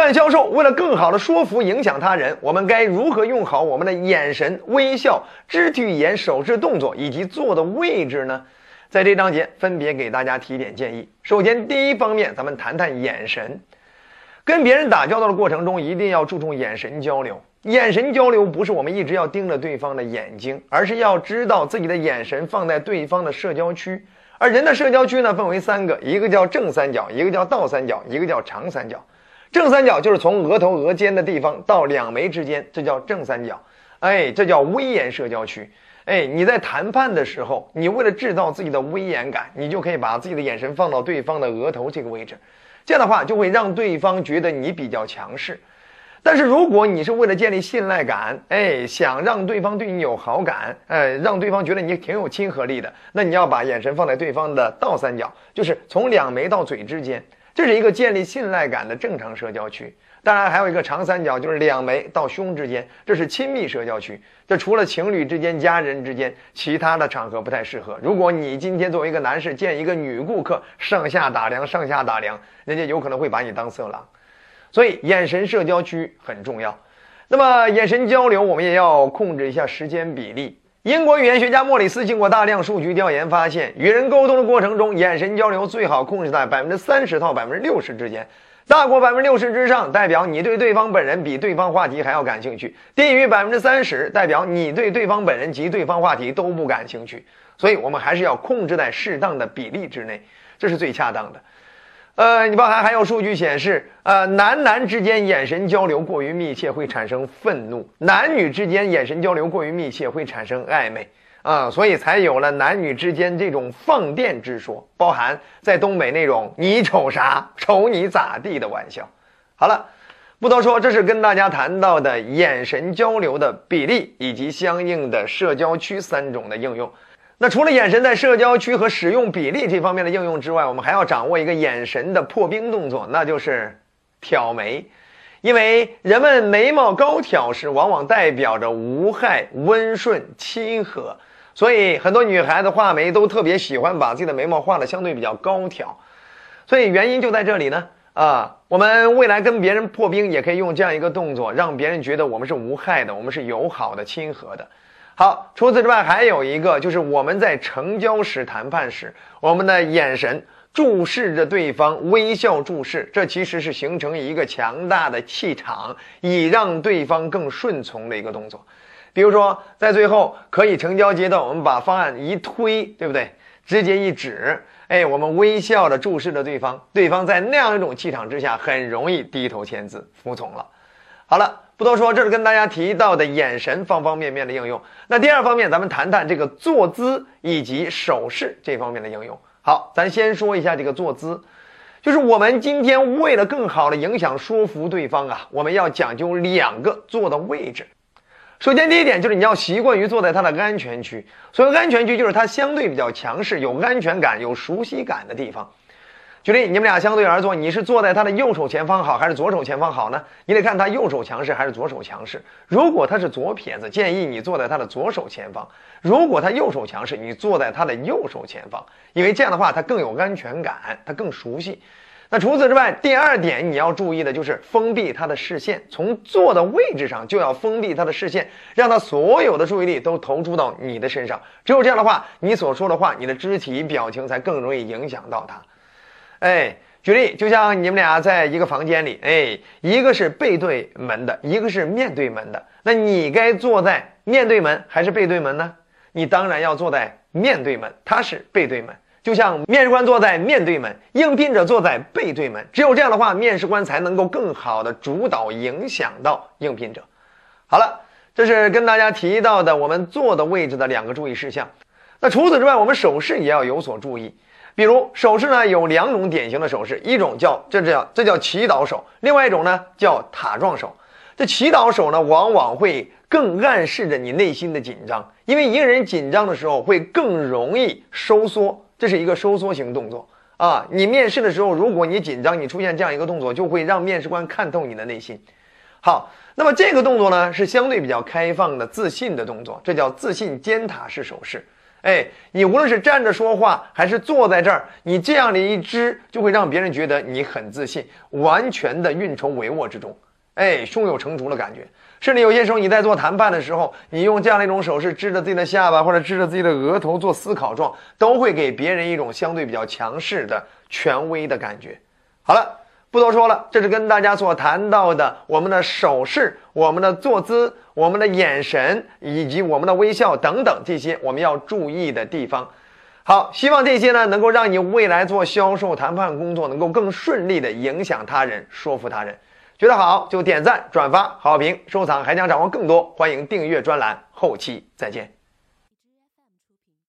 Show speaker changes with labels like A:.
A: 干销售为了更好的说服、影响他人，我们该如何用好我们的眼神、微笑、肢体语言、手势动作以及坐的位置呢？在这章节分别给大家提点建议。首先，第一方面，咱们谈谈眼神。跟别人打交道的过程中，一定要注重眼神交流。眼神交流不是我们一直要盯着对方的眼睛，而是要知道自己的眼神放在对方的社交区。而人的社交区呢，分为三个，一个叫正三角，一个叫倒三角，一个叫长三角。正三角就是从额头、额尖的地方到两眉之间，这叫正三角。哎，这叫威严社交区。哎，你在谈判的时候，你为了制造自己的威严感，你就可以把自己的眼神放到对方的额头这个位置，这样的话就会让对方觉得你比较强势。但是如果你是为了建立信赖感，哎，想让对方对你有好感，哎，让对方觉得你挺有亲和力的，那你要把眼神放在对方的倒三角，就是从两眉到嘴之间，这是一个建立信赖感的正常社交区。当然，还有一个长三角，就是两眉到胸之间，这是亲密社交区。这除了情侣之间、家人之间，其他的场合不太适合。如果你今天作为一个男士见一个女顾客，上下打量，上下打量，人家有可能会把你当色狼。所以，眼神社交区很重要。那么，眼神交流我们也要控制一下时间比例。英国语言学家莫里斯经过大量数据调研发现，与人沟通的过程中，眼神交流最好控制在百分之三十到百分之六十之间。大过百分之六十之上，代表你对对方本人比对方话题还要感兴趣；低于百分之三十，代表你对对方本人及对方话题都不感兴趣。所以，我们还是要控制在适当的比例之内，这是最恰当的。呃，你包含还有数据显示，呃，男男之间眼神交流过于密切会产生愤怒，男女之间眼神交流过于密切会产生暧昧。啊，所以才有了男女之间这种放电之说，包含在东北那种“你瞅啥，瞅你咋地”的玩笑。好了，不多说，这是跟大家谈到的眼神交流的比例以及相应的社交区三种的应用。那除了眼神在社交区和使用比例这方面的应用之外，我们还要掌握一个眼神的破冰动作，那就是挑眉。因为人们眉毛高挑时，往往代表着无害、温顺、亲和。所以很多女孩子画眉都特别喜欢把自己的眉毛画的相对比较高挑，所以原因就在这里呢。啊，我们未来跟别人破冰也可以用这样一个动作，让别人觉得我们是无害的，我们是友好的、亲和的。好，除此之外还有一个，就是我们在成交时、谈判时，我们的眼神注视着对方，微笑注视，这其实是形成一个强大的气场，以让对方更顺从的一个动作。比如说，在最后可以成交阶段，我们把方案一推，对不对？直接一指，哎，我们微笑的注视着对方，对方在那样一种气场之下，很容易低头签字服从了。好了，不多说，这是跟大家提到的眼神方方面面的应用。那第二方面，咱们谈谈这个坐姿以及手势这方面的应用。好，咱先说一下这个坐姿，就是我们今天为了更好的影响说服对方啊，我们要讲究两个坐的位置。首先，第一点就是你要习惯于坐在他的安全区。所谓安全区，就是他相对比较强势、有安全感、有熟悉感的地方。举例，你们俩相对而坐，你是坐在他的右手前方好，还是左手前方好呢？你得看他右手强势还是左手强势。如果他是左撇子，建议你坐在他的左手前方；如果他右手强势，你坐在他的右手前方，因为这样的话他更有安全感，他更熟悉。那除此之外，第二点你要注意的就是封闭他的视线，从坐的位置上就要封闭他的视线，让他所有的注意力都投注到你的身上。只有这样的话，你所说的话，你的肢体表情才更容易影响到他。哎，举例，就像你们俩在一个房间里，哎，一个是背对门的，一个是面对门的，那你该坐在面对门还是背对门呢？你当然要坐在面对门，他是背对门。就像面试官坐在面对门，应聘者坐在背对门，只有这样的话，面试官才能够更好的主导影响到应聘者。好了，这是跟大家提到的我们坐的位置的两个注意事项。那除此之外，我们手势也要有所注意。比如手势呢，有两种典型的手势，一种叫这叫这叫祈祷手，另外一种呢叫塔状手。这祈祷手呢，往往会更暗示着你内心的紧张，因为一个人紧张的时候会更容易收缩。这是一个收缩型动作啊！你面试的时候，如果你紧张，你出现这样一个动作，就会让面试官看透你的内心。好，那么这个动作呢，是相对比较开放的、自信的动作，这叫自信尖塔式手势。哎，你无论是站着说话还是坐在这儿，你这样的一支就会让别人觉得你很自信，完全的运筹帷幄之中，哎，胸有成竹的感觉。甚至有些时候你在做谈判的时候，你用这样的一种手势支着自己的下巴或者支着自己的额头做思考状，都会给别人一种相对比较强势的权威的感觉。好了。不多说了，这是跟大家所谈到的我们的手势、我们的坐姿、我们的眼神以及我们的微笑等等这些我们要注意的地方。好，希望这些呢能够让你未来做销售谈判工作能够更顺利的影响他人、说服他人。觉得好就点赞、转发、好评、收藏，还想掌握更多，欢迎订阅专栏。后期再见。